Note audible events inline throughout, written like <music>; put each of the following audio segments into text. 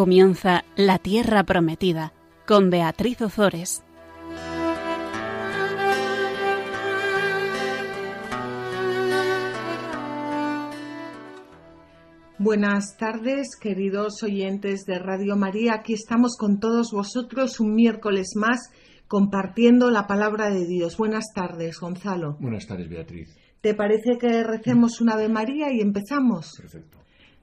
Comienza La Tierra Prometida con Beatriz Ozores. Buenas tardes, queridos oyentes de Radio María. Aquí estamos con todos vosotros un miércoles más compartiendo la palabra de Dios. Buenas tardes, Gonzalo. Buenas tardes, Beatriz. ¿Te parece que recemos una Ave María y empezamos? Perfecto.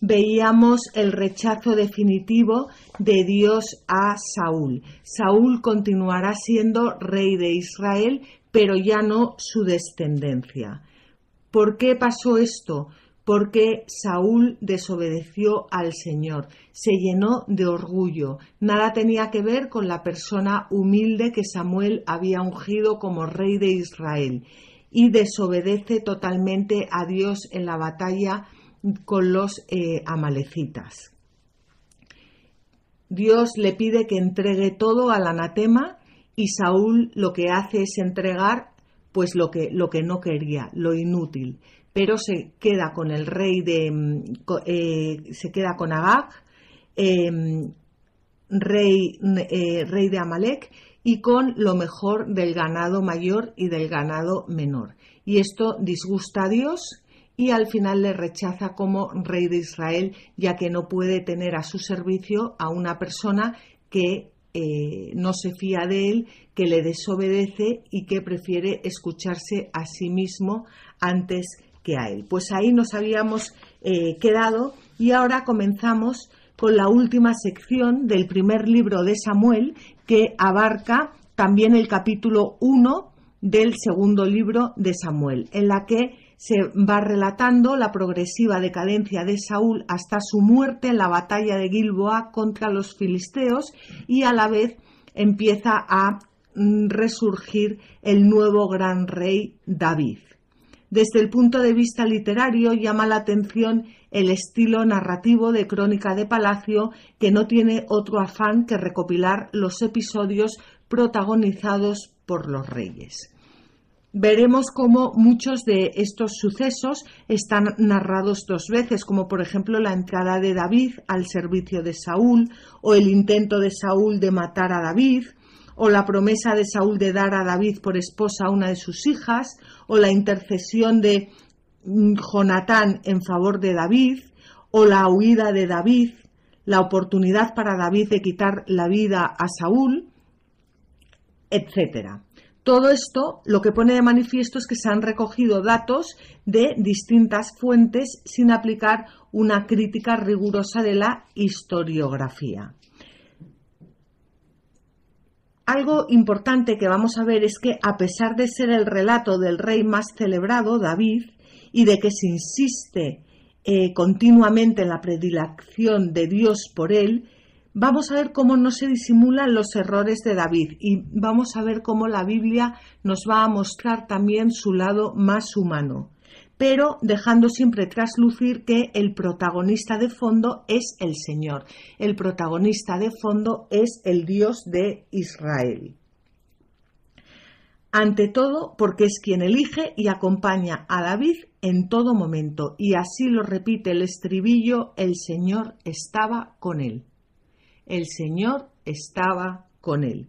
veíamos el rechazo definitivo de Dios a Saúl. Saúl continuará siendo rey de Israel, pero ya no su descendencia. ¿Por qué pasó esto? Porque Saúl desobedeció al Señor, se llenó de orgullo. Nada tenía que ver con la persona humilde que Samuel había ungido como rey de Israel y desobedece totalmente a Dios en la batalla con los eh, amalecitas. Dios le pide que entregue todo al anatema y Saúl lo que hace es entregar pues lo que, lo que no quería, lo inútil, pero se queda con el rey de mm, eh, se queda con Agag, em, rey, eh, rey de Amalek y con lo mejor del ganado mayor y del ganado menor. Y esto disgusta a Dios y al final le rechaza como rey de Israel, ya que no puede tener a su servicio a una persona que eh, no se fía de él, que le desobedece y que prefiere escucharse a sí mismo antes que a él. Pues ahí nos habíamos eh, quedado y ahora comenzamos con la última sección del primer libro de Samuel, que abarca también el capítulo 1 del segundo libro de Samuel, en la que se va relatando la progresiva decadencia de Saúl hasta su muerte en la batalla de Gilboa contra los filisteos y a la vez empieza a mm, resurgir el nuevo gran rey David. Desde el punto de vista literario llama la atención el estilo narrativo de Crónica de Palacio que no tiene otro afán que recopilar los episodios protagonizados por los reyes veremos cómo muchos de estos sucesos están narrados dos veces, como por ejemplo la entrada de David al servicio de Saúl, o el intento de Saúl de matar a David, o la promesa de Saúl de dar a David por esposa a una de sus hijas, o la intercesión de mm, Jonatán en favor de David, o la huida de David, la oportunidad para David de quitar la vida a Saúl, etcétera. Todo esto lo que pone de manifiesto es que se han recogido datos de distintas fuentes sin aplicar una crítica rigurosa de la historiografía. Algo importante que vamos a ver es que a pesar de ser el relato del rey más celebrado, David, y de que se insiste eh, continuamente en la predilección de Dios por él, vamos a ver cómo no se disimulan los errores de David y vamos a ver cómo la Biblia nos va a mostrar también su lado más humano, pero dejando siempre traslucir que el protagonista de fondo es el Señor, el protagonista de fondo es el Dios de Israel. Ante todo, porque es quien elige y acompaña a David en todo momento, y así lo repite el estribillo, el Señor estaba con él el Señor estaba con él.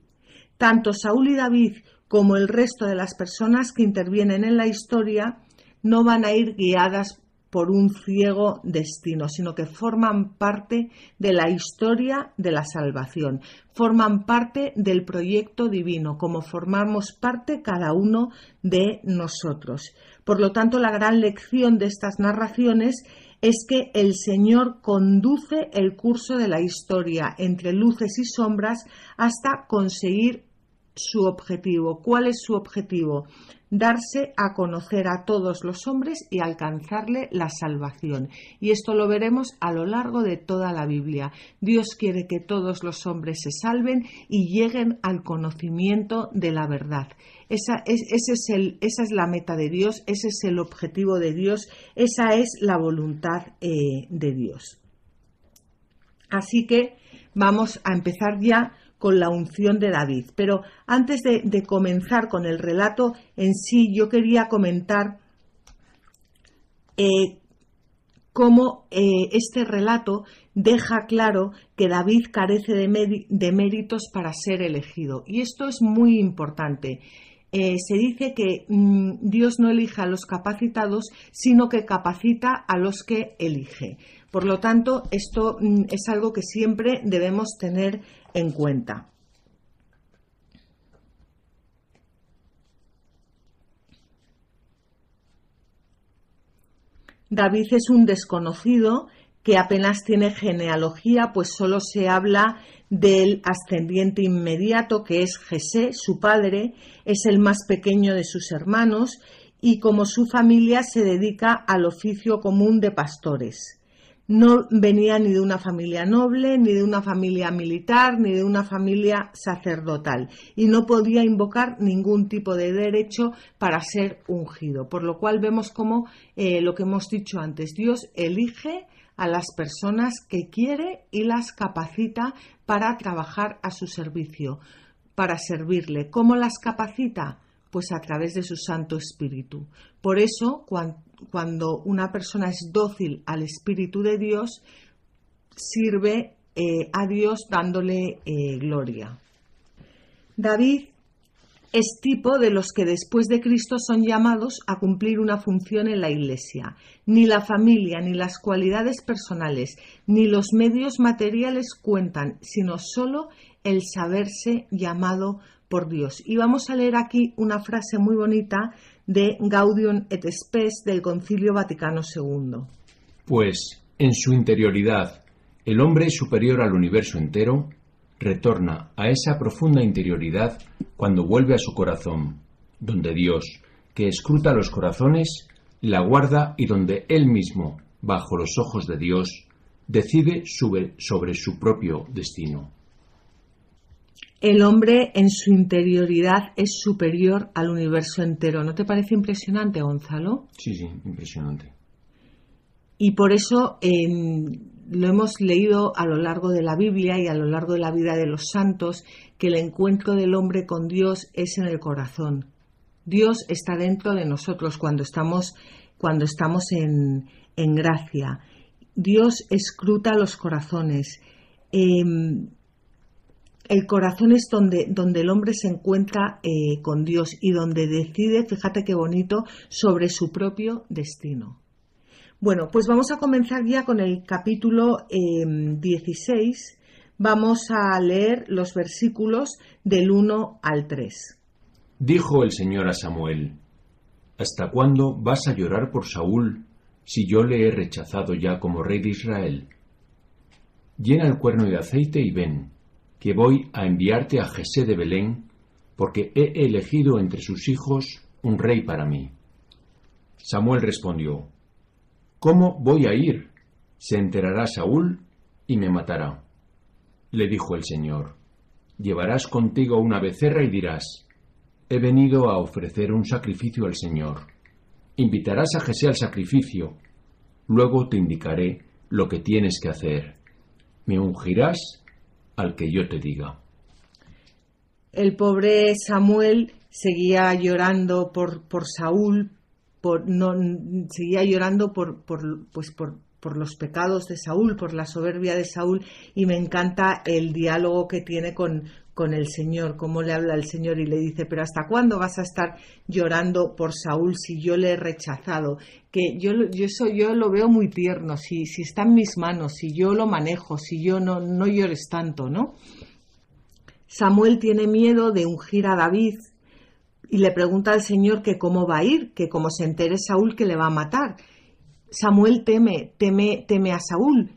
Tanto Saúl y David como el resto de las personas que intervienen en la historia no van a ir guiadas por un ciego destino, sino que forman parte de la historia de la salvación, forman parte del proyecto divino, como formamos parte cada uno de nosotros. Por lo tanto, la gran lección de estas narraciones es que el Señor conduce el curso de la historia entre luces y sombras hasta conseguir su objetivo. ¿Cuál es su objetivo? darse a conocer a todos los hombres y alcanzarle la salvación. Y esto lo veremos a lo largo de toda la Biblia. Dios quiere que todos los hombres se salven y lleguen al conocimiento de la verdad. Esa es, esa es la meta de Dios, ese es el objetivo de Dios, esa es la voluntad eh, de Dios. Así que vamos a empezar ya con la unción de David. Pero antes de, comenzar con el relato en sí, yo quería comentar eh, cómo eh, este relato deja claro que David carece de, méritos para ser elegido. Y esto es muy importante. Eh, se dice que mm, Dios no elige a los capacitados, sino que capacita a los que elige. Por lo tanto, esto mm, es algo que siempre debemos tener en cuenta. David es un desconocido que apenas tiene genealogía, pues solo se habla del ascendiente inmediato, que es Jesé, su padre, es el más pequeño de sus hermanos, y como su familia se dedica al oficio común de pastores no venía ni de una familia noble, ni de una familia militar, ni de una familia sacerdotal, y no podía invocar ningún tipo de derecho para ser ungido. Por lo cual vemos como eh, lo que hemos dicho antes, Dios elige a las personas que quiere y las capacita para trabajar a su servicio, para servirle. ¿Cómo las capacita? Pues a través de su Santo Espíritu. Por eso, cuando cuando una persona es dócil al Espíritu de Dios, sirve eh, a Dios dándole eh, gloria. David es tipo de los que después de Cristo son llamados a cumplir una función en la Iglesia. Ni la familia, ni las cualidades personales, ni los medios materiales cuentan, sino solo el saberse llamado por Dios. Y vamos a leer aquí una frase muy bonita de Gaudium et Spes del Concilio Vaticano II. Pues, en su interioridad, el hombre superior al universo entero retorna a esa profunda interioridad cuando vuelve a su corazón, donde Dios, que escruta los corazones, la guarda y donde él mismo, bajo los ojos de Dios, decide sobre su propio destino el hombre en su interioridad es superior al universo entero. ¿No te parece impresionante, Gonzalo? Sí, sí, impresionante. Y por eso em, lo hemos leído a lo largo de la Biblia y a lo largo de la vida de los santos, que el encuentro del hombre con Dios es en el corazón. Dios está dentro de nosotros cuando estamos, cuando estamos en, gracia. Dios escruta los corazones. Em, el corazón es donde, donde el hombre se encuentra eh, con Dios y donde decide, fíjate qué bonito, sobre su propio destino. Bueno, pues vamos a comenzar ya con el capítulo 16. Em, vamos a leer los versículos del 1 al 3. Dijo el Señor a Samuel, ¿Hasta cuándo vas a llorar por Saúl si yo le he rechazado ya como rey de Israel? Llena el cuerno de aceite y ven que voy a enviarte a Jesé de Belén, porque he elegido entre sus hijos un rey para mí. Samuel respondió, ¿Cómo voy a ir? Se enterará Saúl y me matará. Le dijo el Señor, Llevarás contigo una becerra y dirás, He venido a ofrecer un sacrificio al Señor. Invitarás a Jesé al sacrificio, luego te indicaré lo que tienes que hacer. Me ungirás al que yo te diga. El pobre Samuel seguía llorando por, por Saúl, por, no, seguía llorando por, por, pues por, por los pecados de Saúl, por la soberbia de Saúl, y me encanta el diálogo que tiene con, con el Señor, cómo le habla el Señor y le dice, pero ¿hasta cuándo vas a estar llorando por Saúl si yo le he rechazado? Que yo, yo, eso, yo lo veo muy tierno, si, si está en mis manos, si yo lo manejo, si yo no, no llores tanto, ¿no? Samuel tiene miedo de ungir a David y le pregunta al Señor que cómo va a ir, que como se entere Saúl que le va a matar. Samuel teme, teme, teme a Saúl.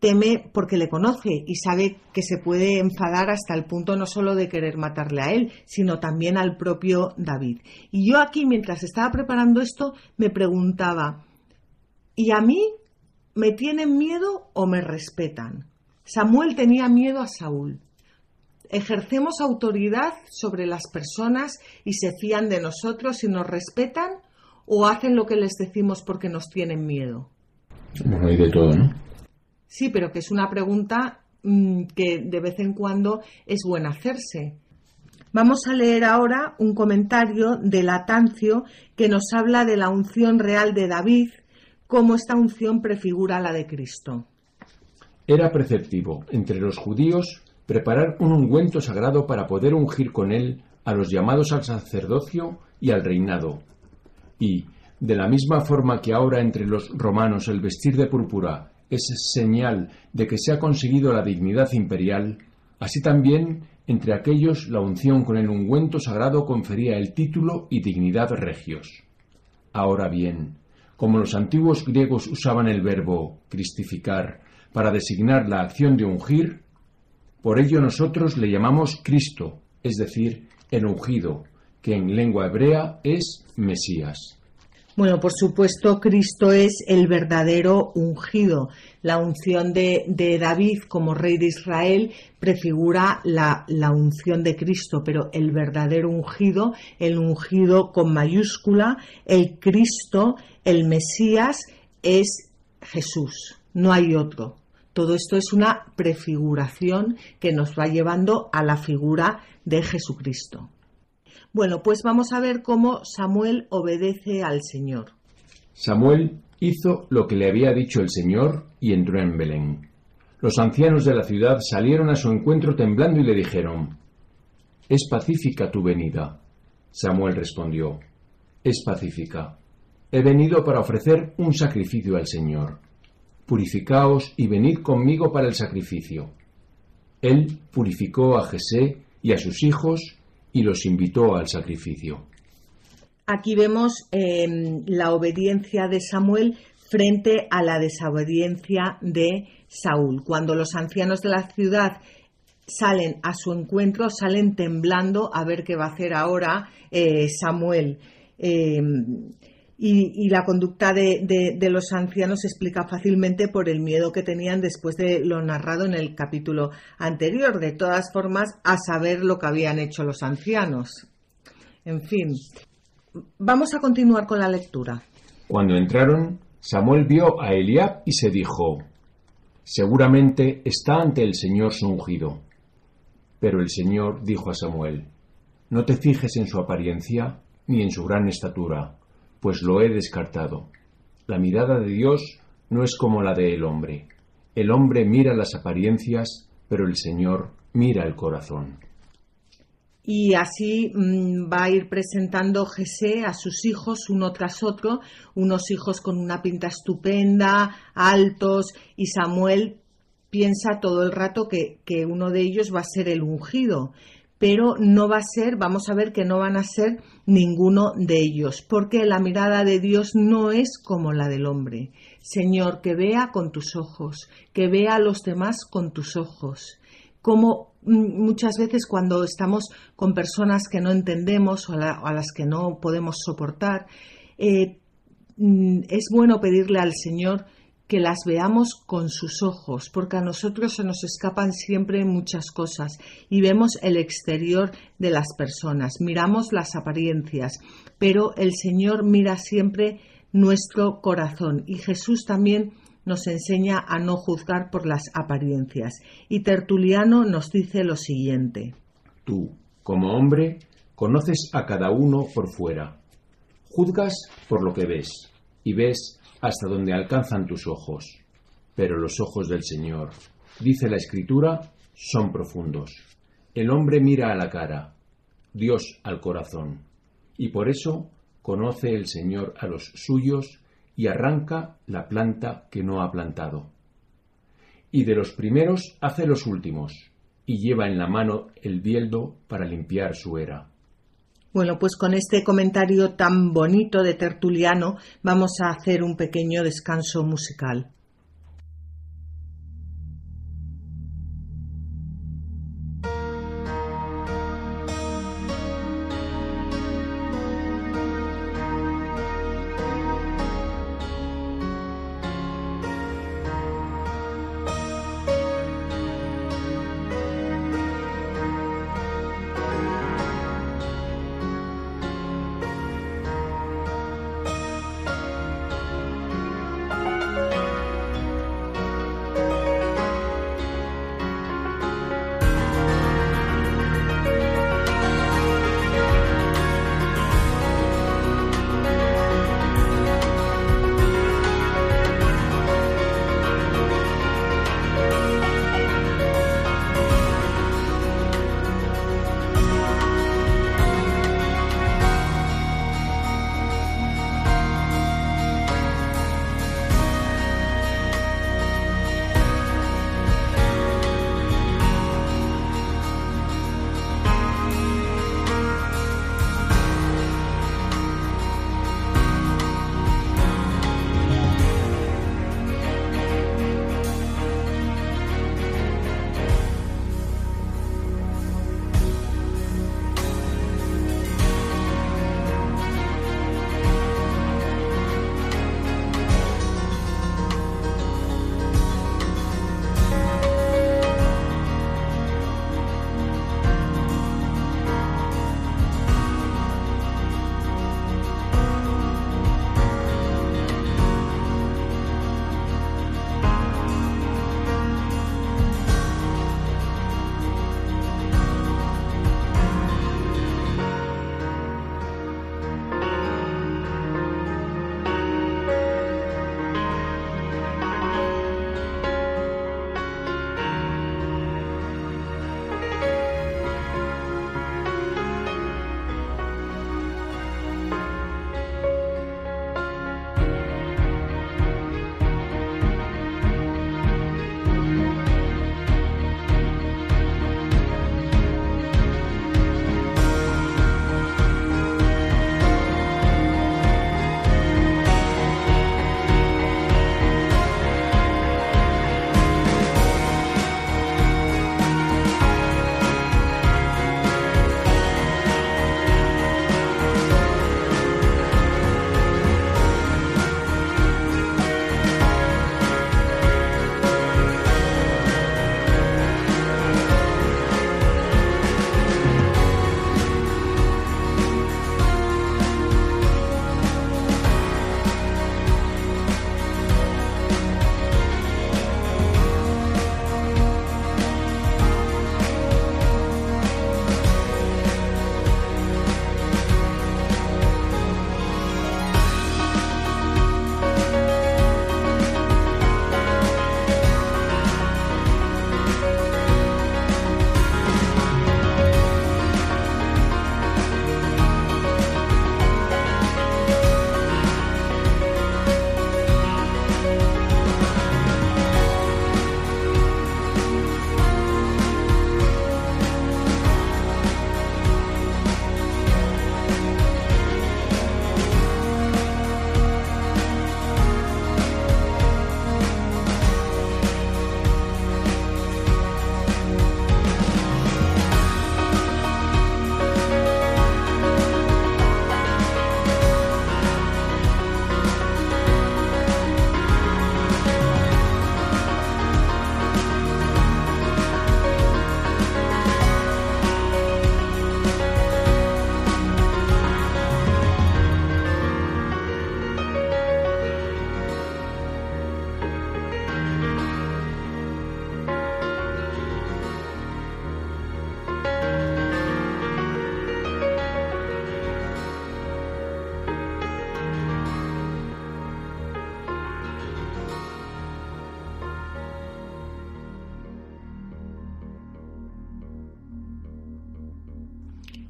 Teme porque le conoce y sabe que se puede enfadar hasta el punto no solo de querer matarle a él, sino también al propio David. Y yo aquí, mientras estaba preparando esto, me preguntaba, ¿y a mí me tienen miedo o me respetan? Samuel tenía miedo a Saúl. ¿Ejercemos autoridad sobre las personas y se fían de nosotros y nos respetan? ¿O hacen lo que les decimos porque nos tienen miedo? Bueno, hay de todo, ¿no? Sí, pero que es una pregunta mm, que de vez en cuando es buena hacerse. Vamos a leer ahora un comentario de Latancio que nos habla de la unción real de David, cómo esta unción prefigura la de Cristo. Era preceptivo entre los judíos preparar un ungüento sagrado para poder ungir con él a los llamados al sacerdocio y al reinado. Y, de la misma forma que ahora entre los romanos el vestir de púrpura es señal de que se ha conseguido la dignidad imperial, así también entre aquellos la unción con el ungüento sagrado confería el título y dignidad regios. Ahora bien, como los antiguos griegos usaban el verbo cristificar para designar la acción de ungir, por ello nosotros le llamamos Cristo, es decir, el ungido, que en lengua hebrea es Mesías. Bueno, por supuesto, Cristo es el verdadero ungido. La unción de, David como rey de Israel prefigura la, unción de Cristo, pero el verdadero ungido, el ungido con mayúscula, el Cristo, el Mesías, es Jesús. No hay otro. Todo esto es una prefiguración que nos va llevando a la figura de Jesucristo. Bueno, pues vamos a ver cómo Samuel obedece al Señor. Samuel hizo lo que le había dicho el Señor y entró en Belén. Los ancianos de la ciudad salieron a su encuentro temblando y le dijeron, ¿Es pacífica tu venida? Samuel respondió, Es pacífica. He venido para ofrecer un sacrificio al Señor purificaos y venid conmigo para el sacrificio. Él purificó a Jesé y a sus hijos y los invitó al sacrificio. Aquí vemos em, la obediencia de Samuel frente a la desobediencia de Saúl. Cuando los ancianos de la ciudad salen a su encuentro, salen temblando a ver qué va a hacer ahora eh, Samuel. Em, y, la conducta de, los ancianos se explica fácilmente por el miedo que tenían después de lo narrado en el capítulo anterior. De todas formas, a saber lo que habían hecho los ancianos. En fin, vamos a continuar con la lectura. Cuando entraron, Samuel vio a Eliab y se dijo, Seguramente está ante el Señor su ungido. Pero el Señor dijo a Samuel, No te fijes en su apariencia ni en su gran estatura pues lo he descartado. La mirada de Dios no es como la del hombre. El hombre mira las apariencias, pero el Señor mira el corazón. Y así mm, va a ir presentando Jesé a sus hijos uno tras otro, unos hijos con una pinta estupenda, altos, y Samuel piensa todo el rato que, que uno de ellos va a ser el ungido pero no va a ser, vamos a ver que no van a ser ninguno de ellos, porque la mirada de Dios no es como la del hombre. Señor, que vea con tus ojos, que vea a los demás con tus ojos. Como mm, muchas veces cuando estamos con personas que no entendemos o a, las que no podemos soportar, eh, mm, es bueno pedirle al Señor que las veamos con sus ojos, porque a nosotros se nos escapan siempre muchas cosas y vemos el exterior de las personas, miramos las apariencias, pero el Señor mira siempre nuestro corazón y Jesús también nos enseña a no juzgar por las apariencias. Y Tertuliano nos dice lo siguiente. Tú, como hombre, conoces a cada uno por fuera. Juzgas por lo que ves y ves hasta donde alcanzan tus ojos. Pero los ojos del Señor, dice la Escritura, son profundos. El hombre mira a la cara, Dios al corazón, y por eso conoce el Señor a los suyos y arranca la planta que no ha plantado. Y de los primeros hace los últimos, y lleva en la mano el bieldo para limpiar su era. Bueno, pues con este comentario tan bonito de Tertuliano vamos a hacer un pequeño descanso musical.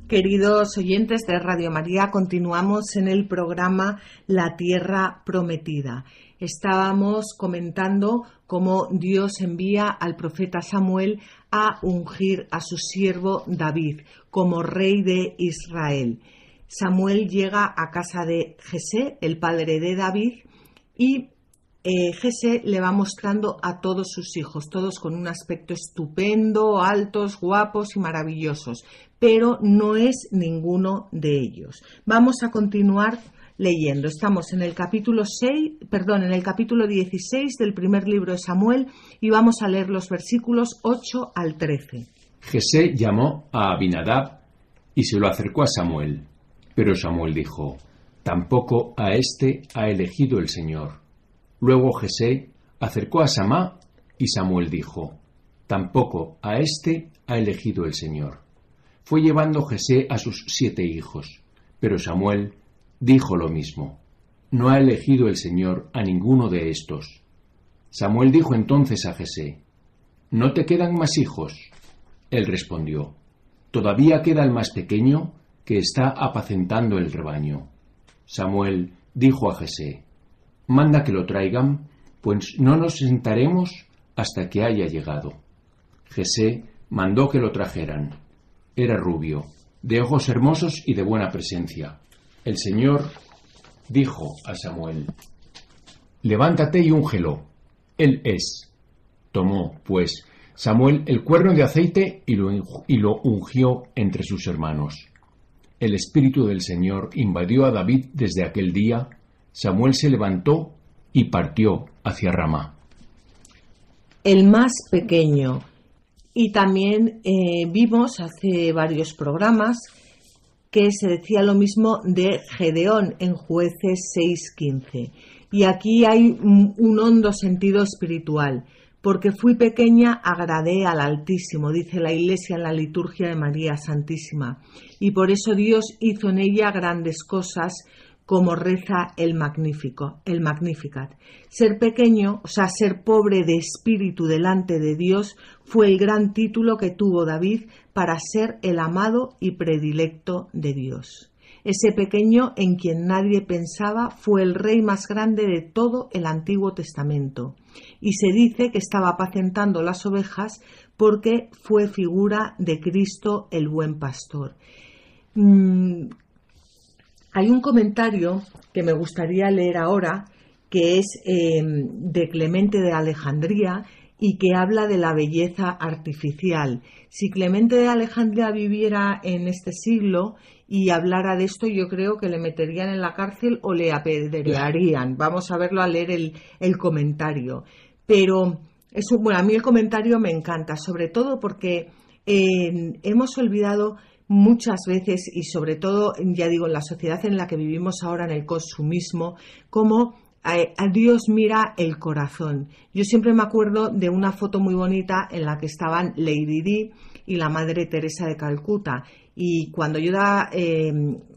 Queridos oyentes de Radio María, continuamos en el programa La Tierra Prometida. Estábamos comentando cómo Dios envía al profeta Samuel a ungir a su siervo David como rey de Israel. Samuel llega a casa de Jesé, el padre de David, y eh, le va mostrando a todos sus hijos, todos con un aspecto estupendo, altos, guapos y maravillosos, pero no es ninguno de ellos. Vamos a continuar leyendo. Estamos en el capítulo 6, perdón, en el capítulo 16 del primer libro de Samuel y vamos a leer los versículos 8 al 13. Jesé llamó a Abinadab y se lo acercó a Samuel. Pero Samuel dijo, Tampoco a éste ha elegido el Señor. Luego Jesé acercó a Samá y Samuel dijo, Tampoco a éste ha elegido el Señor. Fue llevando Jesé a sus siete hijos, pero Samuel dijo lo mismo, No ha elegido el Señor a ninguno de estos. Samuel dijo entonces a Jesé, ¿No te quedan más hijos? Él respondió, Todavía queda el más pequeño que está apacentando el rebaño. Samuel dijo a Jesé, Manda que lo traigan, pues no nos sentaremos hasta que haya llegado. Jesé mandó que lo trajeran. Era rubio, de ojos hermosos y de buena presencia. El Señor dijo a Samuel, Levántate y úngelo. Él es. Tomó, pues, Samuel el cuerno de aceite y lo, y lo ungió entre sus hermanos. El Espíritu del Señor invadió a David desde aquel día. Samuel se levantó y partió hacia Ramá. El más pequeño. Y también eh, vimos hace varios programas que se decía lo mismo de Gedeón en jueces 6.15. Y aquí hay un hondo sentido espiritual porque fui pequeña, agradé al Altísimo, dice la Iglesia en la liturgia de María Santísima, y por eso Dios hizo en ella grandes cosas, como reza el Magnífico, el Magnificat. Ser pequeño, o sea, ser pobre de espíritu delante de Dios, fue el gran título que tuvo David para ser el amado y predilecto de Dios. Ese pequeño en quien nadie pensaba fue el rey más grande de todo el Antiguo Testamento. Y se dice que estaba apacentando las ovejas porque fue figura de Cristo el buen pastor. Mm, hay un comentario que me gustaría leer ahora, que es em, de Clemente de Alejandría y que habla de la belleza artificial. Si Clemente de Alejandría viviera en este siglo y hablara de esto, yo creo que le meterían en la cárcel o le apedrearían. Vamos a verlo a leer el, comentario. Pero es bueno, a mí el comentario me encanta, sobre todo porque eh, hemos olvidado muchas veces y sobre todo, ya digo, en la sociedad en la que vivimos ahora, en el consumismo, cómo eh, a, Dios mira el corazón. Yo siempre me acuerdo de una foto muy bonita en la que estaban Lady Di y la Madre Teresa de Calcuta y cuando yo da, eh,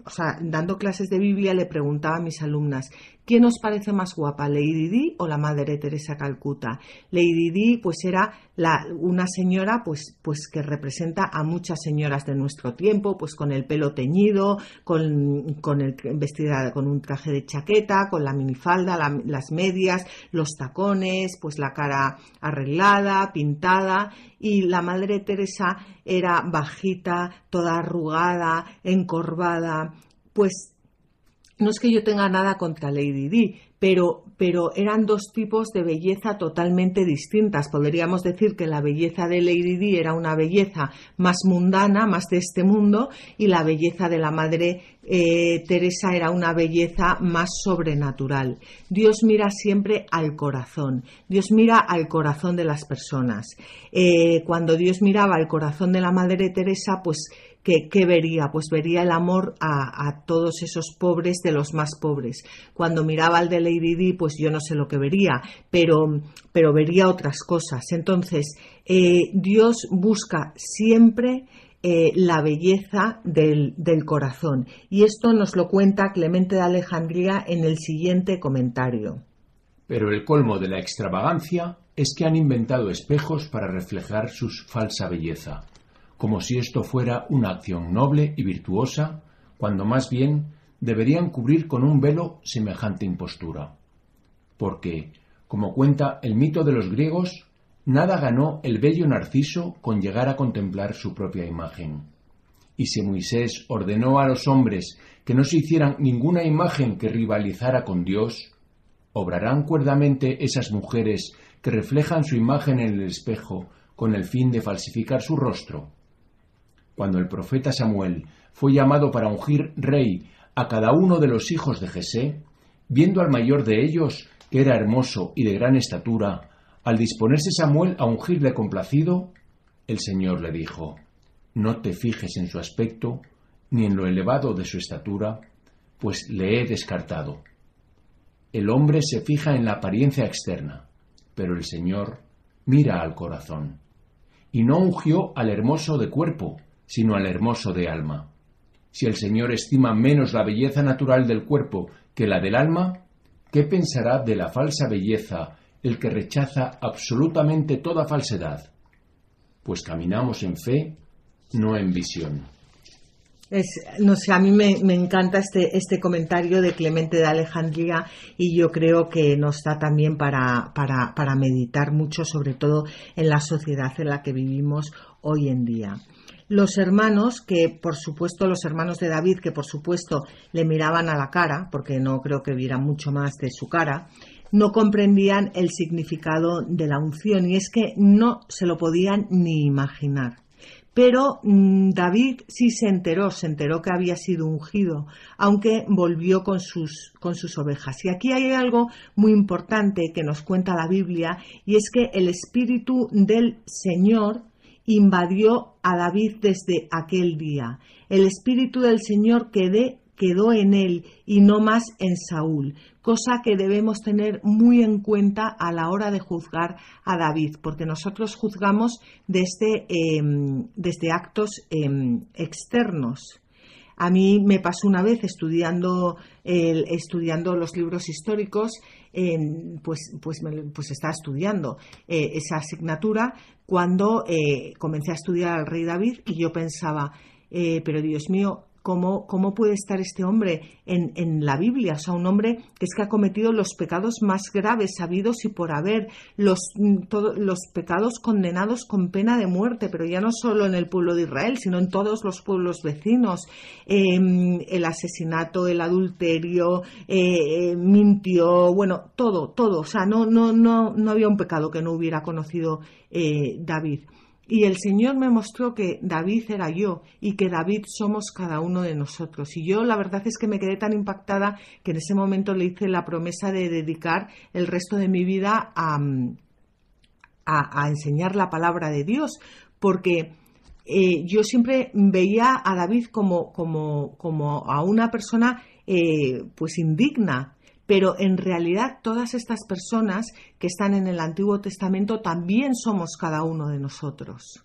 o sea, dando clases de Biblia le preguntaba a mis alumnas, ¿quién os parece más guapa, Lady Di o la Madre Teresa Calcuta? Lady Di, pues era la, una señora, pues, pues que representa a muchas señoras de nuestro tiempo, pues con el pelo teñido, con, con el vestida con un traje de chaqueta, con la minifalda, las medias, los tacones, pues la cara arreglada, pintada, y la Madre Teresa era bajita, toda arrugada, encorvada, pues no es que yo tenga nada contra Lady Di, pero, pero eran dos tipos de belleza totalmente distintas. Podríamos decir que la belleza de Lady Di era una belleza más mundana, más de este mundo, y la belleza de la Madre eh, Teresa era una belleza más sobrenatural. Dios mira siempre al corazón, Dios mira al corazón de las personas. Eh, cuando Dios miraba al corazón de la Madre Teresa, pues ¿qué, vería? Pues vería el amor a, todos esos pobres de los más pobres. Cuando miraba al de Lady Di, pues yo no sé lo que vería, pero, pero vería otras cosas. Entonces, eh, Dios busca siempre eh, la belleza del, del, corazón. Y esto nos lo cuenta Clemente de Alejandría en el siguiente comentario. Pero el colmo de la extravagancia es que han inventado espejos para reflejar su falsa belleza como si esto fuera una acción noble y virtuosa, cuando más bien deberían cubrir con un velo semejante impostura. Porque, como cuenta el mito de los griegos, nada ganó el bello Narciso con llegar a contemplar su propia imagen. Y si Moisés ordenó a los hombres que no se hicieran ninguna imagen que rivalizara con Dios, ¿obrarán cuerdamente esas mujeres que reflejan su imagen en el espejo con el fin de falsificar su rostro? Cuando el profeta Samuel fue llamado para ungir rey a cada uno de los hijos de Jesé, viendo al mayor de ellos, que era hermoso y de gran estatura, al disponerse Samuel a ungirle complacido, el Señor le dijo, No te fijes en su aspecto, ni en lo elevado de su estatura, pues le he descartado. El hombre se fija en la apariencia externa, pero el Señor mira al corazón. Y no ungió al hermoso de cuerpo, sino al hermoso de alma. Si el Señor estima menos la belleza natural del cuerpo que la del alma, ¿qué pensará de la falsa belleza el que rechaza absolutamente toda falsedad? Pues caminamos en fe, no en visión. No sé, a mí me, encanta este, este comentario de Clemente de Alejandría y yo creo que nos da también para, para, para meditar mucho, sobre todo en la sociedad en la que vivimos hoy en día los hermanos, que por supuesto, los hermanos de David, que por supuesto le miraban a la cara, porque no creo que viera mucho más de su cara, no comprendían el significado de la unción y es que no se lo podían ni imaginar. Pero mm, David sí se enteró, se enteró que había sido ungido, aunque volvió con sus, con sus ovejas. Y aquí hay algo muy importante que nos cuenta la Biblia, y es que el Espíritu del Señor invadió a David desde aquel día. El Espíritu del Señor quedó en él y no más en Saúl, cosa que debemos tener muy en cuenta a la hora de juzgar a David, porque nosotros juzgamos desde, em, actos em, externos. A mí me pasó una vez estudiando, estudiando los libros históricos, pues, pues, pues estaba estudiando eh, esa asignatura cuando eh, comencé a estudiar al rey David y yo pensaba, eh, pero Dios mío, ¿Cómo, ¿Cómo, puede estar este hombre en, la Biblia? O sea, un hombre que es que ha cometido los pecados más graves sabidos y por haber, los, mm, los pecados condenados con pena de muerte, pero ya no solo en el pueblo de Israel, sino en todos los pueblos vecinos. Em, el asesinato, el adulterio, eh, mintió, bueno, todo, todo. O sea, no, no, no, no había un pecado que no hubiera conocido eh, David. Y el Señor me mostró que David era yo y que David somos cada uno de nosotros. Y yo la verdad es que me quedé tan impactada que en ese momento le hice la promesa de dedicar el resto de mi vida a, a, enseñar la palabra de Dios, porque eh, yo siempre veía a David como, como, como a una persona eh, pues indigna, pero en realidad todas estas personas que están en el Antiguo Testamento también somos cada uno de nosotros.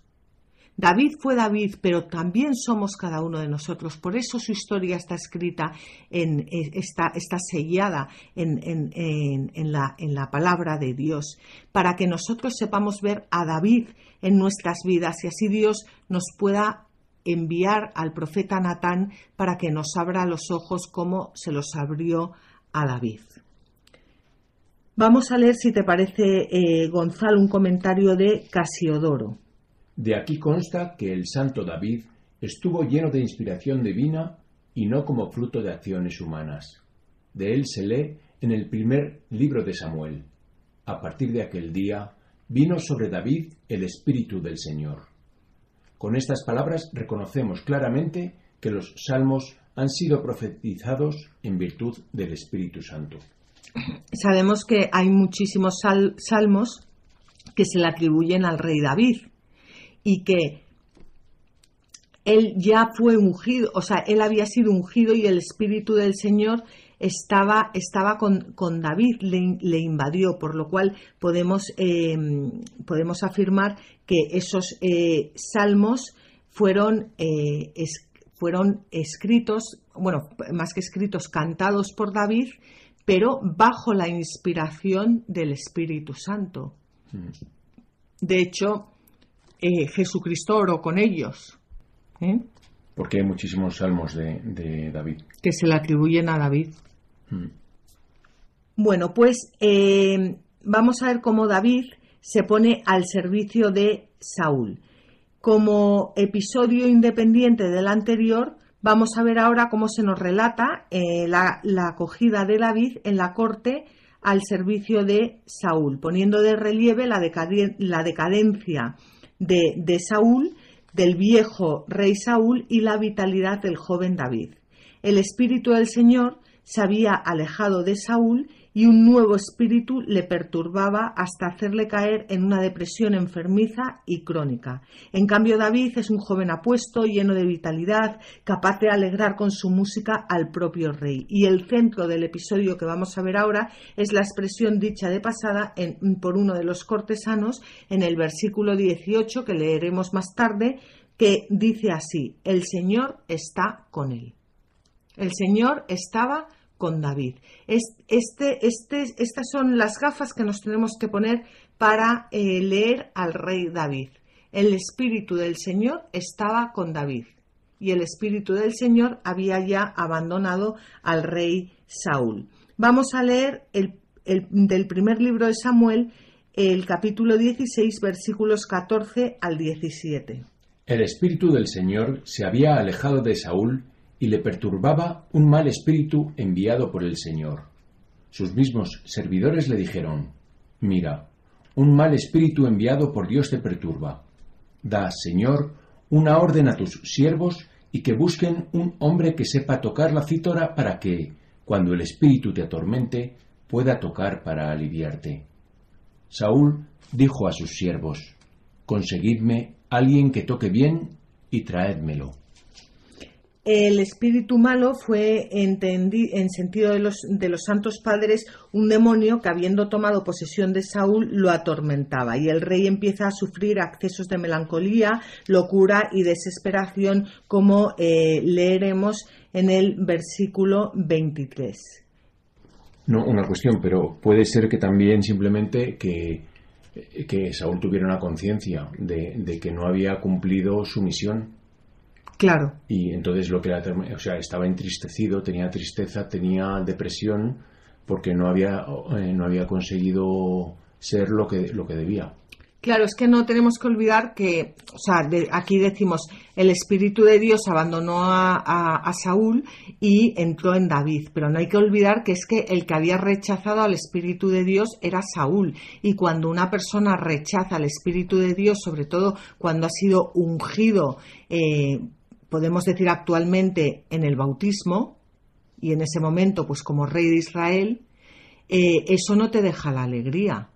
David fue David, pero también somos cada uno de nosotros. Por eso su historia está escrita, en, eh, está, está sellada en, en, la, en la palabra de Dios, para que nosotros sepamos ver a David en nuestras vidas y así Dios nos pueda enviar al profeta Natán para que nos abra los ojos como se los abrió a. Vamos a leer, si te parece, eh, Gonzalo, un comentario de Casiodoro. De aquí consta que el santo David estuvo lleno de inspiración divina y no como fruto de acciones humanas. De él se lee en el primer libro de Samuel. A partir de aquel día vino sobre David el Espíritu del Señor. Con estas palabras reconocemos claramente que los salmos han sido profetizados en virtud del Espíritu Santo. Sabemos que hay muchísimos salmos que se le atribuyen al rey David y que él ya fue ungido, o sea, él había sido ungido y el Espíritu del Señor estaba, estaba con, con David, le, invadió, por lo cual podemos, eh, podemos afirmar que esos eh, salmos fueron eh, fueron escritos, bueno, más que escritos, cantados por David, pero bajo la inspiración del Espíritu Santo. Mm. De hecho, eh, Jesucristo oró con ellos. ¿eh? Porque hay muchísimos salmos de, de David. Que se le atribuyen a David. Mm. Bueno, pues eh, vamos a ver cómo David se pone al servicio de Saúl. Como episodio independiente del anterior, vamos a ver ahora cómo se nos relata eh, la, la acogida de David en la corte al servicio de Saúl, poniendo de relieve la, decaden- la decadencia de, de Saúl, del viejo rey Saúl y la vitalidad del joven David. El espíritu del Señor se había alejado de Saúl y un nuevo espíritu le perturbaba hasta hacerle caer en una depresión enfermiza y crónica. En cambio, David es un joven apuesto, lleno de vitalidad, capaz de alegrar con su música al propio rey. Y el centro del episodio que vamos a ver ahora es la expresión dicha de pasada por uno de los cortesanos en el versículo 18 que leeremos más tarde, que dice así, el Señor está con él. El Señor estaba con David. Es- Este, este, estas son las gafas que nos tenemos que poner para eh, leer al rey David. El Espíritu del Señor estaba con David y el Espíritu del Señor había ya abandonado al rey Saúl. Vamos a leer el- del primer libro de Samuel, el capítulo 16, versículos 14 al 17. El espíritu del Señor se había alejado de Saúl y le perturbaba un mal espíritu enviado por el Señor. Sus mismos servidores le dijeron, Mira, un mal espíritu enviado por Dios te perturba. Da, Señor, una orden a tus siervos y que busquen un hombre que sepa tocar la cítora para que, cuando el espíritu te atormente, pueda tocar para aliviarte. Saúl dijo a sus siervos, Conseguidme alguien que toque bien y traédmelo. El espíritu malo fue en sentido de los, de los santos padres un demonio que habiendo tomado posesión de Saúl lo atormentaba y el rey empieza a sufrir accesos de melancolía, locura y desesperación como eh, leeremos en el versículo 23. No, una cuestión, pero puede ser que también simplemente que, que Saúl tuviera una conciencia de, de que no había cumplido su misión Claro, y entonces lo que era, o sea, estaba entristecido, tenía tristeza, tenía depresión porque no había, eh, no había conseguido ser lo que, lo que debía. Claro, es que no tenemos que olvidar que, o sea, de- aquí decimos, el Espíritu de Dios abandonó a, a- a Saúl y entró en David, pero no hay que olvidar que es que el que había rechazado al Espíritu de Dios era Saúl. Y cuando una persona rechaza al Espíritu de Dios, sobre todo cuando ha sido ungido, eh, podemos decir actualmente en el bautismo, y en ese momento, pues como rey de Israel, eh, eso no te deja la alegría.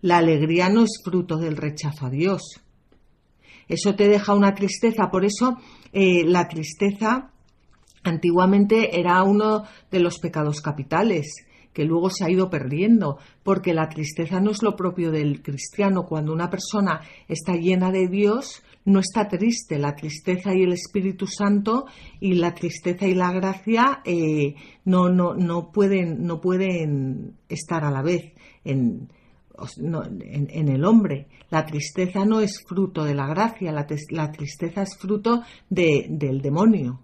La alegría no es fruto del rechazo a Dios. Eso te deja una tristeza. Por eso eh, la tristeza antiguamente era uno de los pecados capitales que luego se ha ido perdiendo, porque la tristeza no es lo propio del cristiano. Cuando una persona está llena de Dios, no está triste. La tristeza y el Espíritu Santo y la tristeza y la gracia eh, no, no, no, pueden, no pueden estar a la vez en, en, el hombre. La tristeza no es fruto de la gracia, la, la tristeza es fruto de- del demonio.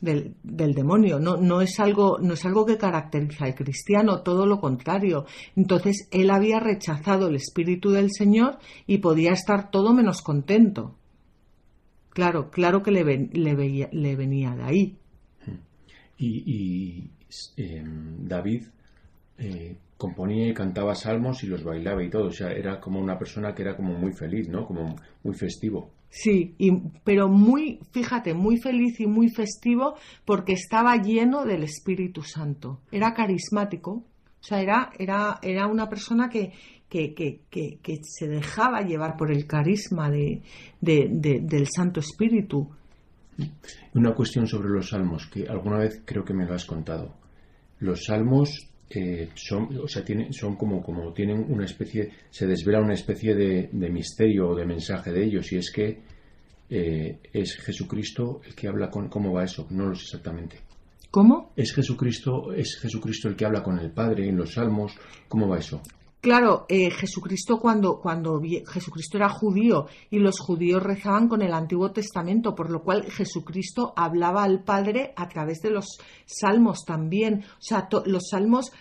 Del, del demonio, no, no, es algo, no es algo que caracteriza al cristiano, todo lo contrario. Entonces él había rechazado el Espíritu del Señor y podía estar todo menos contento. Claro, claro que le, ven- le, veía- le venía de ahí. Y, y, eh, David eh, componía y cantaba salmos y los bailaba y todo. O sea, era como una persona que era como muy feliz, ¿no? Como muy festivo. Sí, y- pero muy, fíjate, muy feliz y muy festivo porque estaba lleno del Espíritu Santo. Era carismático, o sea, era, era, era una persona que, que, que, que, se dejaba llevar por el carisma de- de- del Santo Espíritu. Una cuestión sobre los salmos, que alguna vez creo que me lo has contado. Los salmos eh, son, o sea, tienen, son como, como tienen una especie, se desvela una especie de, de misterio o de mensaje de ellos, y es que eh, es Jesucristo el que habla con, ¿cómo va eso? No lo sé exactamente. ¿Cómo? ¿Es Jesucristo, es Jesucristo el que habla con el Padre en los salmos? ¿Cómo va eso? Claro, eh, Jesucristo cuando, cuando Jesucristo era judío y los judíos rezaban con el Antiguo Testamento, por lo cual Jesucristo hablaba al Padre a través de los salmos también. O sea, los salmos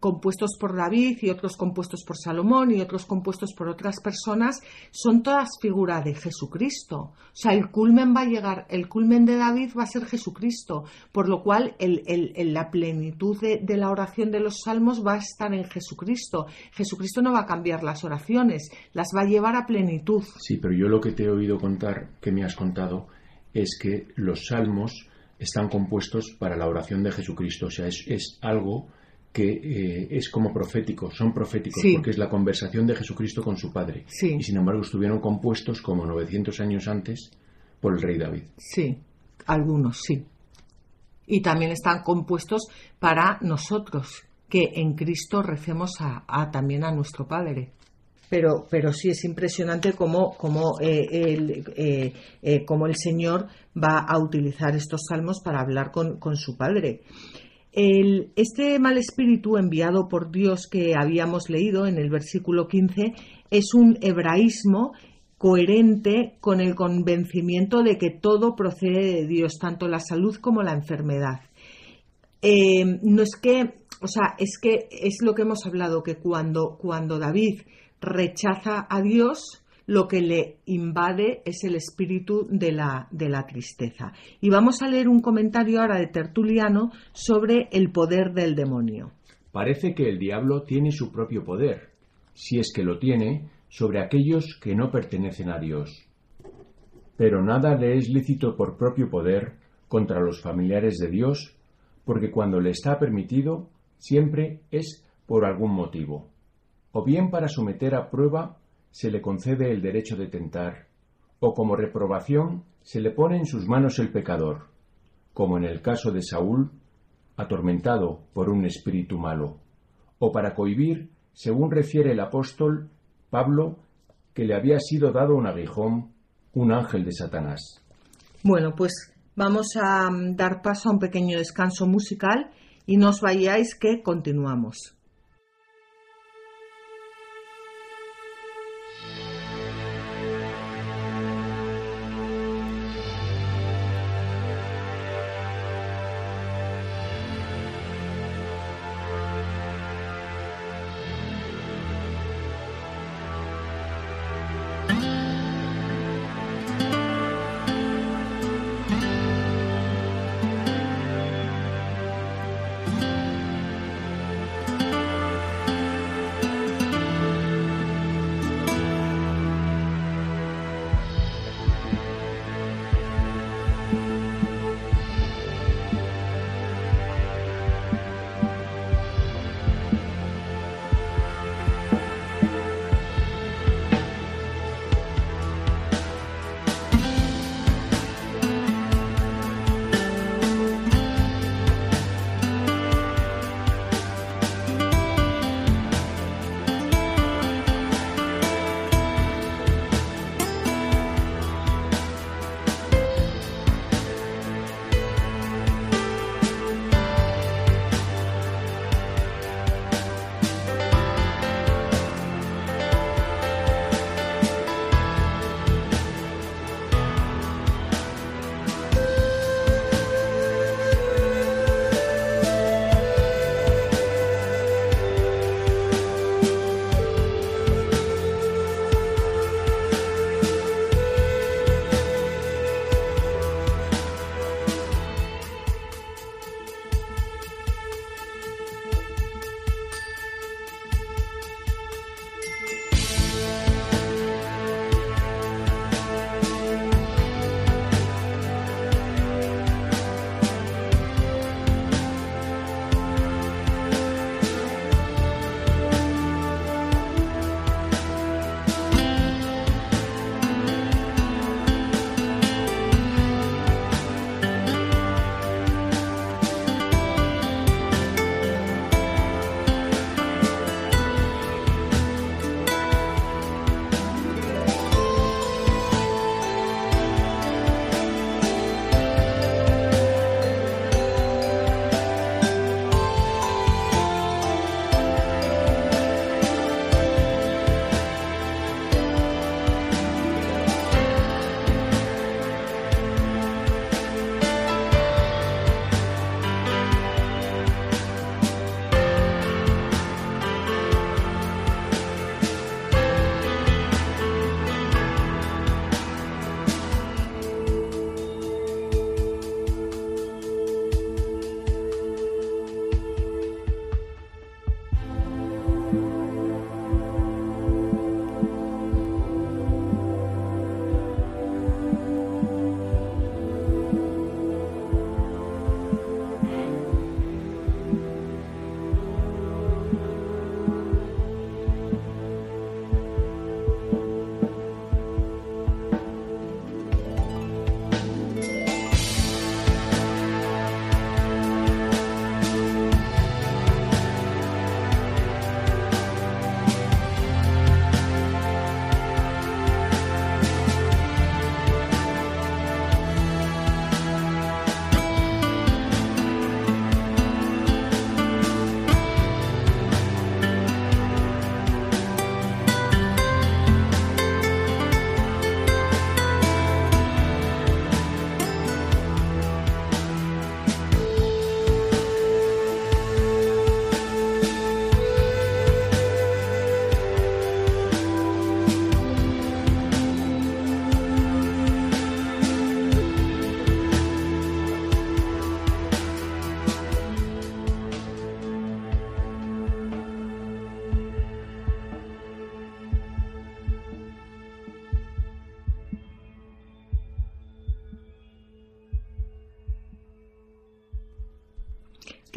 compuestos por David y otros compuestos por Salomón y otros compuestos por otras personas, son todas figuras de Jesucristo. O sea, el culmen va a llegar, el culmen de David va a ser Jesucristo, por lo cual el, la plenitud de, de, la oración de los salmos va a estar en Jesucristo. Jesucristo no va a cambiar las oraciones, las va a llevar a plenitud. Sí, pero yo lo que te he oído contar, que me has contado, es que los salmos están compuestos para la oración de Jesucristo. O sea, es, es algo que eh, es como profético, son proféticos, porque es la conversación de Jesucristo con su Padre. Y sin embargo estuvieron compuestos como 900 años antes por el rey David. Sí, algunos sí. Y también están compuestos para nosotros, que en Cristo recemos a, también a nuestro Padre. Pero, pero sí es impresionante cómo, cómo, eh, el, eh, el Señor va a utilizar estos salmos para hablar con, con su Padre este mal espíritu enviado por Dios que habíamos leído en el versículo 15 es un hebraísmo coherente con el convencimiento de que todo procede de Dios, tanto la salud como la enfermedad. Eh, no es que, o sea, es que es lo que hemos hablado, que cuando, cuando David rechaza a Dios, lo que le invade es el espíritu de la, de la tristeza. Y vamos a leer un comentario ahora de Tertuliano sobre el poder del demonio. Parece que el diablo tiene su propio poder, si es que lo tiene, sobre aquellos que no pertenecen a Dios. Pero nada le es lícito por propio poder contra los familiares de Dios, porque cuando le está permitido, siempre es por algún motivo, o bien para someter a prueba se le concede el derecho de tentar, o como reprobación se le pone en sus manos el pecador, como en el caso de Saúl, atormentado por un espíritu malo, o para cohibir, según refiere el apóstol Pablo, que le había sido dado un aguijón, un ángel de Satanás. Bueno, pues vamos a mm, dar paso a un pequeño descanso musical y no os vayáis que continuamos.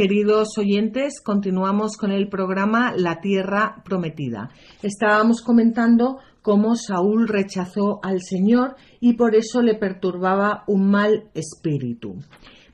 Queridos oyentes, continuamos con el programa La Tierra Prometida. Estábamos comentando cómo Saúl rechazó al Señor y por eso le perturbaba un mal espíritu.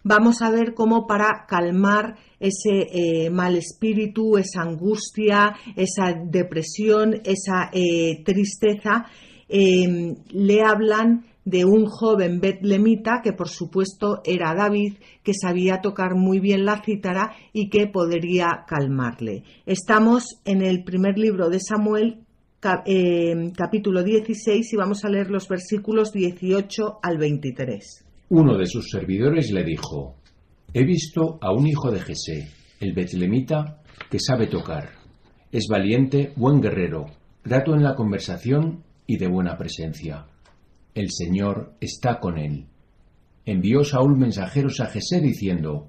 Vamos a ver cómo para calmar ese eh, mal espíritu, esa angustia, esa depresión, esa eh, tristeza, eh, le hablan de un joven betlemita que por supuesto era David, que sabía tocar muy bien la cítara y que podría calmarle. Estamos en el primer libro de Samuel, eh, capítulo 16, y vamos a leer los versículos 18 al 23. Uno de sus servidores le dijo, He visto a un hijo de Jesé, el betlemita, que sabe tocar. Es valiente, buen guerrero, grato en la conversación y de buena presencia el Señor está con él. Envió Saúl mensajeros a Jesé diciendo,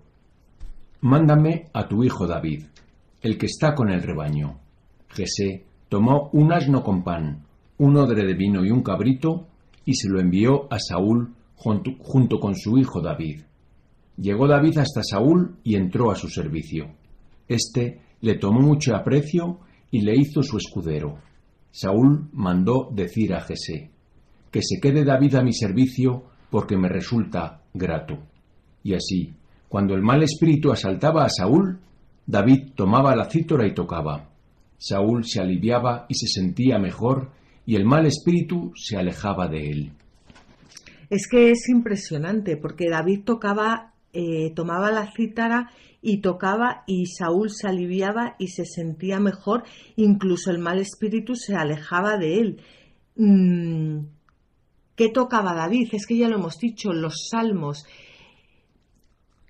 Mándame a tu hijo David, el que está con el rebaño. Jesé tomó un asno con pan, un odre de vino y un cabrito, y se lo envió a Saúl junto, con su hijo David. Llegó David hasta Saúl y entró a su servicio. Este le tomó mucho aprecio y le hizo su escudero. Saúl mandó decir a Jesé, que se quede David a mi servicio porque me resulta grato. Y así, cuando el mal espíritu asaltaba a Saúl, David tomaba la cítora y tocaba. Saúl se aliviaba y se sentía mejor, y el mal espíritu se alejaba de él. Es que es impresionante, porque David tocaba, eh, tomaba la cítara y tocaba, y Saúl se aliviaba y se sentía mejor, incluso el mal espíritu se alejaba de él. Mm, ¿Qué tocaba David? Es que ya lo hemos dicho, los salmos.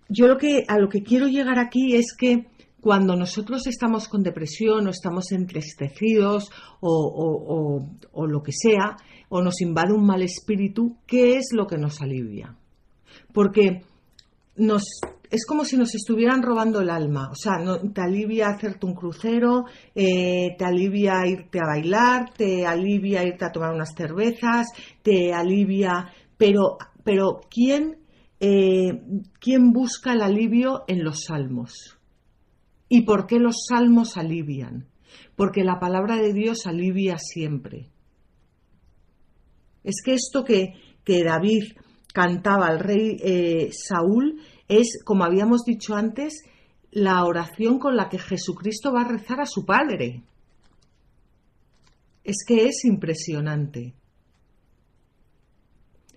Yo lo que, a lo que quiero llegar aquí es que cuando nosotros estamos con depresión o estamos entristecidos o, o lo que sea, o nos invade un mal espíritu, ¿qué es lo que nos alivia? Porque nos es como si nos estuvieran robando el alma. O sea, te alivia hacerte un crucero, eh, te alivia irte a bailar, te alivia irte a tomar unas cervezas, te alivia. Pero, pero ¿quién, eh, ¿quién busca el alivio en los salmos? ¿Y por qué los salmos alivian? Porque la palabra de Dios alivia siempre. Es que esto que, que David cantaba al rey eh, Saúl es, como habíamos dicho antes, la oración con la que Jesucristo va a rezar a su Padre. Es que es impresionante.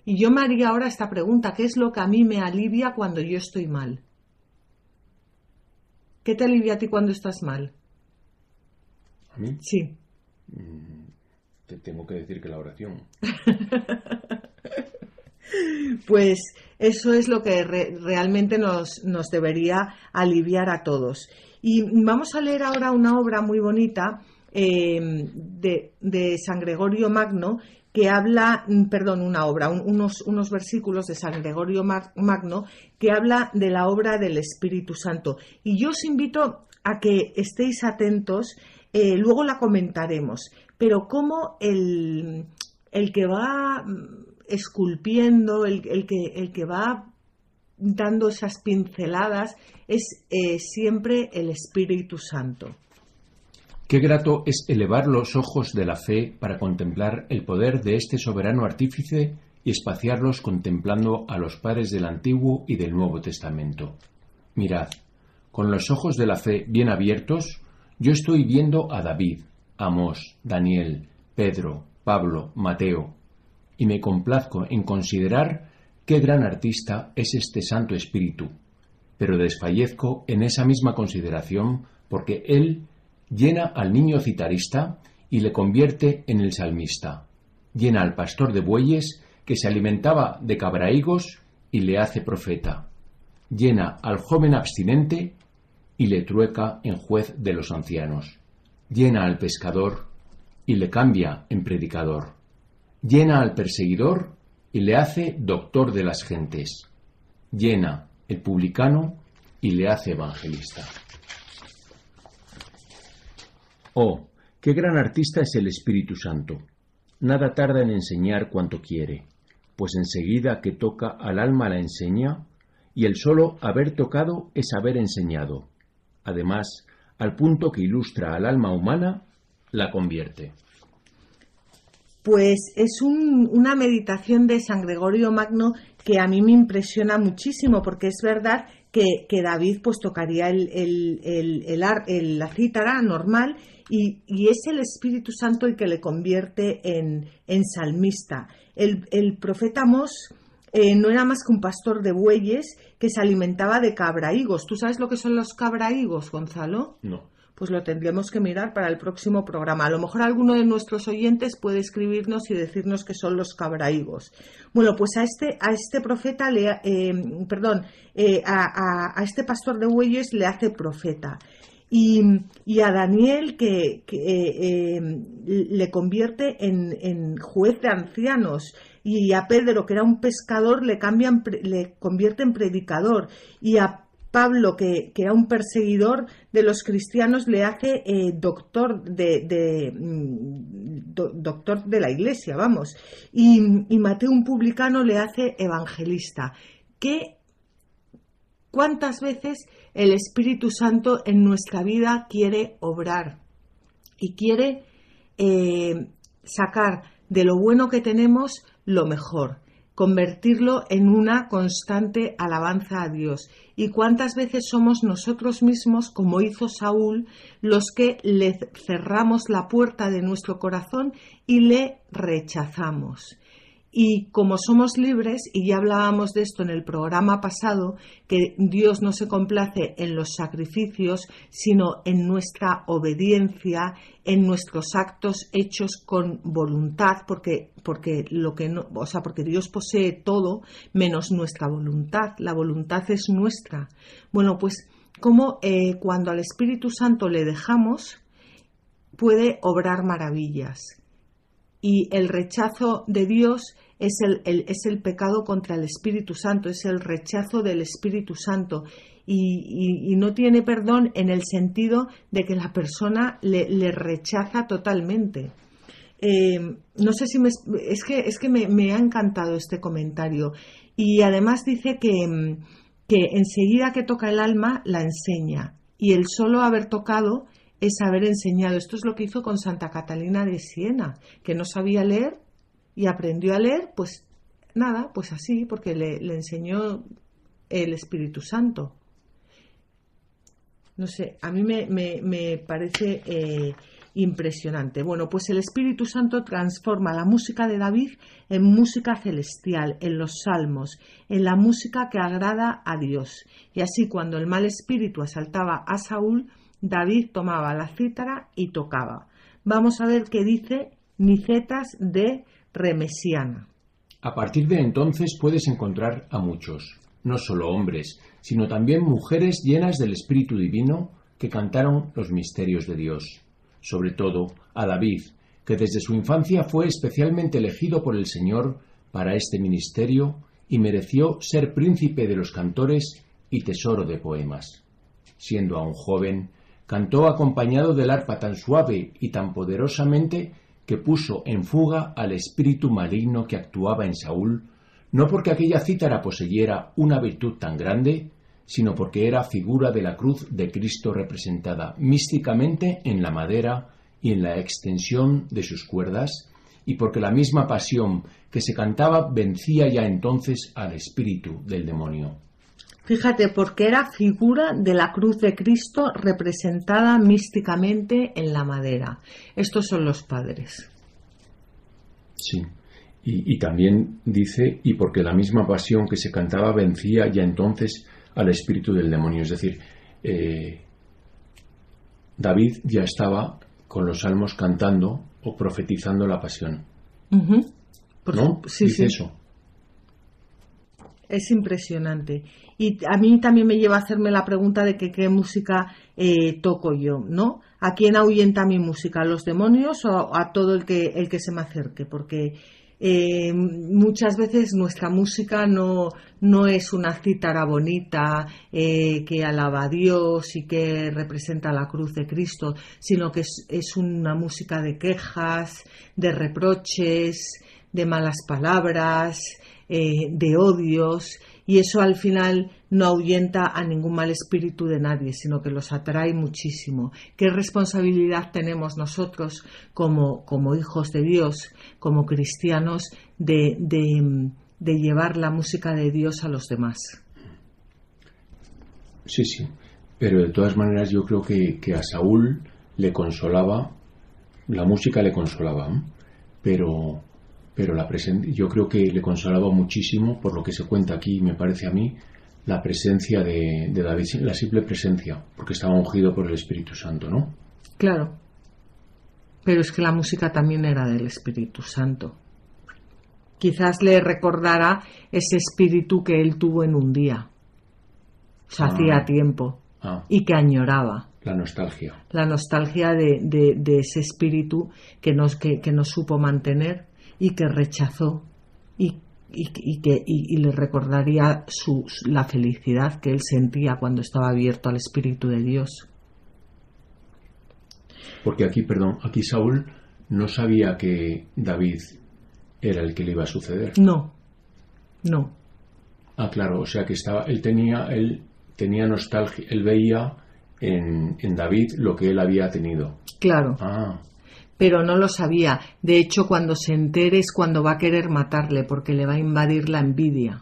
Y yo me haría ahora esta pregunta, ¿qué es lo que a mí me alivia cuando yo estoy mal? ¿Qué te alivia a ti cuando estás mal? ¿A mí? Sí. Mm, te tengo que decir que la oración. <laughs> Pues eso es lo que realmente nos, debería aliviar a todos. Y vamos a leer ahora una obra muy bonita em, de, San Gregorio Magno que habla, mm, perdón, una obra, unos, unos versículos de San Gregorio Magno que habla de la obra del Espíritu Santo. Y yo os invito a que estéis atentos, eh, luego la comentaremos, pero cómo el, el que va esculpiendo, el, que, el que va dando esas pinceladas, es eh, siempre el Espíritu Santo. Qué grato es elevar los ojos de la fe para contemplar el poder de este soberano artífice y espaciarlos contemplando a los padres del Antiguo y del Nuevo Testamento. Mirad, con los ojos de la fe bien abiertos, yo estoy viendo a David, Amós, Daniel, Pedro, Pablo, Mateo, y me complazco en considerar qué gran artista es este Santo Espíritu, pero desfallezco en esa misma consideración porque él llena al niño citarista y le convierte en el salmista, llena al pastor de bueyes que se alimentaba de cabraigos y le hace profeta, llena al joven abstinente y le trueca en juez de los ancianos, llena al pescador y le cambia en predicador llena al perseguidor y le hace doctor de las gentes, llena el publicano y le hace evangelista. Oh, qué gran artista es el Espíritu Santo. Nada tarda en enseñar cuanto quiere, pues enseguida que toca al alma la enseña, y el solo haber tocado es haber enseñado. Además, al punto que ilustra al alma humana, la convierte. Pues es una meditación de San Gregorio Magno que a mí me impresiona muchísimo, porque es verdad que, David pues tocaría el, la cítara normal y, es el Espíritu Santo el que le convierte en, salmista. El, profeta Mos eh, no era más que un pastor de bueyes que se alimentaba de cabraigos. ¿Tú sabes lo que son los cabraigos, Gonzalo? No pues lo tendremos que mirar para el próximo programa. A lo mejor alguno de nuestros oyentes puede escribirnos y decirnos que son los cabraigos. Bueno, pues a este, a este profeta, le, eh, perdón, eh, a, este pastor de bueyes le hace profeta. Y, a Daniel que, eh, le convierte en, juez de ancianos y a Pedro que era un pescador le cambian le convierte en predicador y a Pablo, que, era un perseguidor de los cristianos, le hace eh, doctor de, mm, doctor de la iglesia, vamos. Y, Mateo, un publicano, le hace evangelista. ¿Qué, ¿Cuántas veces el Espíritu Santo en nuestra vida quiere obrar y quiere eh, sacar de lo bueno que tenemos lo mejor? Convertirlo en una constante alabanza a Dios. ¿Y cuántas veces somos nosotros mismos, como hizo Saúl, los que le cerramos la puerta de nuestro corazón y le rechazamos? Y como somos libres, y ya hablábamos de esto en el programa pasado, que Dios no se complace en los sacrificios, sino en nuestra obediencia, en nuestros actos hechos con voluntad, porque, porque lo que no, o sea, porque Dios posee todo menos nuestra voluntad. La voluntad es nuestra. Bueno, pues como eh, cuando al Espíritu Santo le dejamos, puede obrar maravillas. Y el rechazo de Dios es el, es el pecado contra el Espíritu Santo, es el rechazo del Espíritu Santo. Y, no tiene perdón en el sentido de que la persona le, rechaza totalmente. Eh, no sé si me, es que, es que me, ha encantado este comentario. Y además dice que, que enseguida que toca el alma la enseña. Y el solo haber tocado es haber enseñado. Esto es lo que hizo con Santa Catalina de Siena, que no sabía leer y aprendió a leer, pues nada, pues así, porque le, enseñó el Espíritu Santo. No sé, a mí me, parece eh, impresionante. Bueno, pues el Espíritu Santo transforma la música de David en música celestial, en los salmos, en la música que agrada a Dios. Y así cuando el mal espíritu asaltaba a Saúl, David tomaba la cítara y tocaba. Vamos a ver qué dice Nicetas de remesiana. A partir de entonces puedes encontrar a muchos, no solo hombres, sino también mujeres llenas del Espíritu Divino que cantaron los misterios de Dios. Sobre todo a David, que desde su infancia fue especialmente elegido por el Señor para este ministerio y mereció ser príncipe de los cantores y tesoro de poemas. Siendo aún joven, cantó acompañado del arpa tan suave y tan poderosamente que puso en fuga al espíritu maligno que actuaba en Saúl, no porque aquella cítara poseyera una virtud tan grande, sino porque era figura de la cruz de Cristo representada místicamente en la madera y en la extensión de sus cuerdas, y porque la misma pasión que se cantaba vencía ya entonces al espíritu del demonio. Fíjate, porque era figura de la cruz de Cristo representada místicamente en la madera. Estos son los padres. Sí. Y, también dice, y porque la misma pasión que se cantaba vencía ya entonces al espíritu del demonio. Es decir, eh, David ya estaba con los salmos cantando o profetizando la pasión. ¿No? Sí, sí. eso. Es impresionante. Y a mí también me lleva a hacerme la pregunta de que qué música eh, toco yo, ¿no? ¿A quién ahuyenta mi música? ¿A los demonios o a todo el que, el que se me acerque? Porque eh, muchas veces nuestra música no, no es una cítara bonita eh, que alaba a Dios y que representa la cruz de Cristo, sino que es, es una música de quejas, de reproches, de malas palabras, de odios y eso al final no ahuyenta a ningún mal espíritu de nadie, sino que los atrae muchísimo. ¿Qué responsabilidad tenemos nosotros como, como hijos de Dios, como cristianos, de, de, llevar la música de Dios a los demás? Sí, sí, pero de todas maneras yo creo que, que a Saúl le consolaba, la música le consolaba, pero pero la yo creo que le consolaba muchísimo, por lo que se cuenta aquí, me parece a mí, la presencia de, David, la simple presencia, porque estaba ungido por el Espíritu Santo, ¿no? Claro. Pero es que la música también era del Espíritu Santo. Quizás le recordara ese espíritu que él tuvo en un día. O sea, hacía ah. tiempo. Ah. Y que añoraba. La nostalgia. La nostalgia de, de, ese espíritu que nos, que, que nos supo mantener y que rechazó y, y, que, y, le recordaría su, la felicidad que él sentía cuando estaba abierto al Espíritu de Dios. Porque aquí, perdón, aquí Saúl no sabía que David era el que le iba a suceder. No, no. Ah, claro, o sea que estaba, él tenía, él tenía nostalgia, él veía en, en David lo que él había tenido. Claro. Ah pero no lo sabía. De hecho, cuando se entere es cuando va a querer matarle, porque le va a invadir la envidia.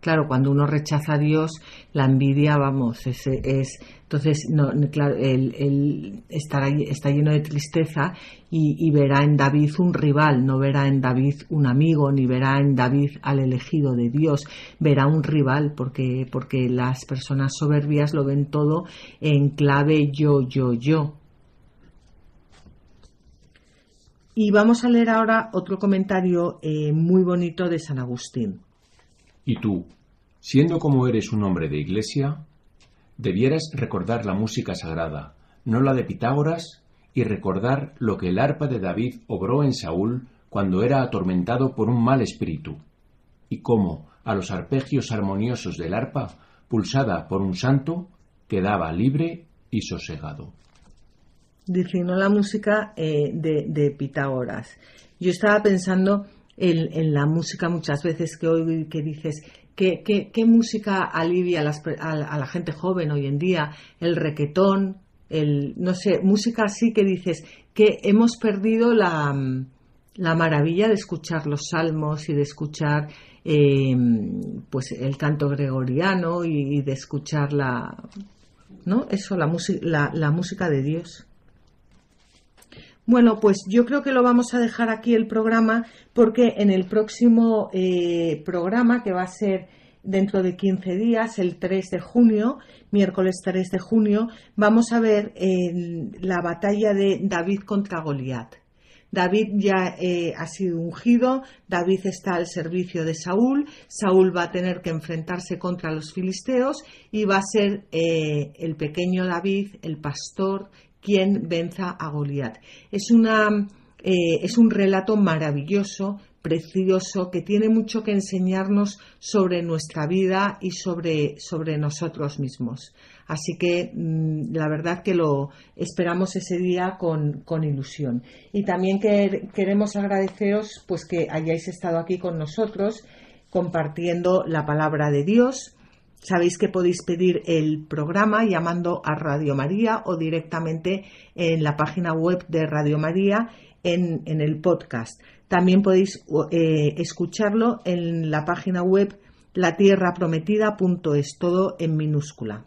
Claro, cuando uno rechaza a Dios, la envidia, vamos, es, es entonces, no, claro, él, está lleno de tristeza y, verá en David un rival, no verá en David un amigo, ni verá en David al elegido de Dios, verá un rival, porque, porque las personas soberbias lo ven todo en clave yo, yo, yo. Y vamos a leer ahora otro comentario eh, muy bonito de San Agustín. Y tú, siendo como eres un hombre de iglesia, debieras recordar la música sagrada, no la de Pitágoras, y recordar lo que el arpa de David obró en Saúl cuando era atormentado por un mal espíritu, y cómo a los arpegios armoniosos del arpa, pulsada por un santo, quedaba libre y sosegado no la música eh, de, Pitágoras. Yo estaba pensando en, la música muchas veces que oigo que dices, ¿qué, qué, música alivia a, la gente joven hoy en día? El requetón, el, no sé, música así que dices que hemos perdido la, maravilla de escuchar los salmos y de escuchar eh, pues el canto gregoriano y, de escuchar la, ¿no? Eso, la, la, la música de Dios. Bueno, pues yo creo que lo vamos a dejar aquí el programa porque en el próximo eh, programa, que va a ser dentro de 15 días, el 3 de junio, miércoles 3 de junio, vamos a ver la batalla de David contra Goliat. David ya eh, ha sido ungido, David está al servicio de Saúl, Saúl va a tener que enfrentarse contra los filisteos y va a ser eh, el pequeño David, el pastor, quien venza a Goliat. Es, una, eh, es un relato maravilloso, precioso, que tiene mucho que enseñarnos sobre nuestra vida y sobre, sobre nosotros mismos. Así que mm, la verdad que lo esperamos ese día con, con ilusión. Y también queremos agradeceros pues que hayáis estado aquí con nosotros compartiendo la palabra de Dios Sabéis que podéis pedir el programa llamando a Radio María o directamente en la página web de Radio María en, el podcast. También podéis eh, escucharlo en la página web latierraprometida.es, todo en minúscula.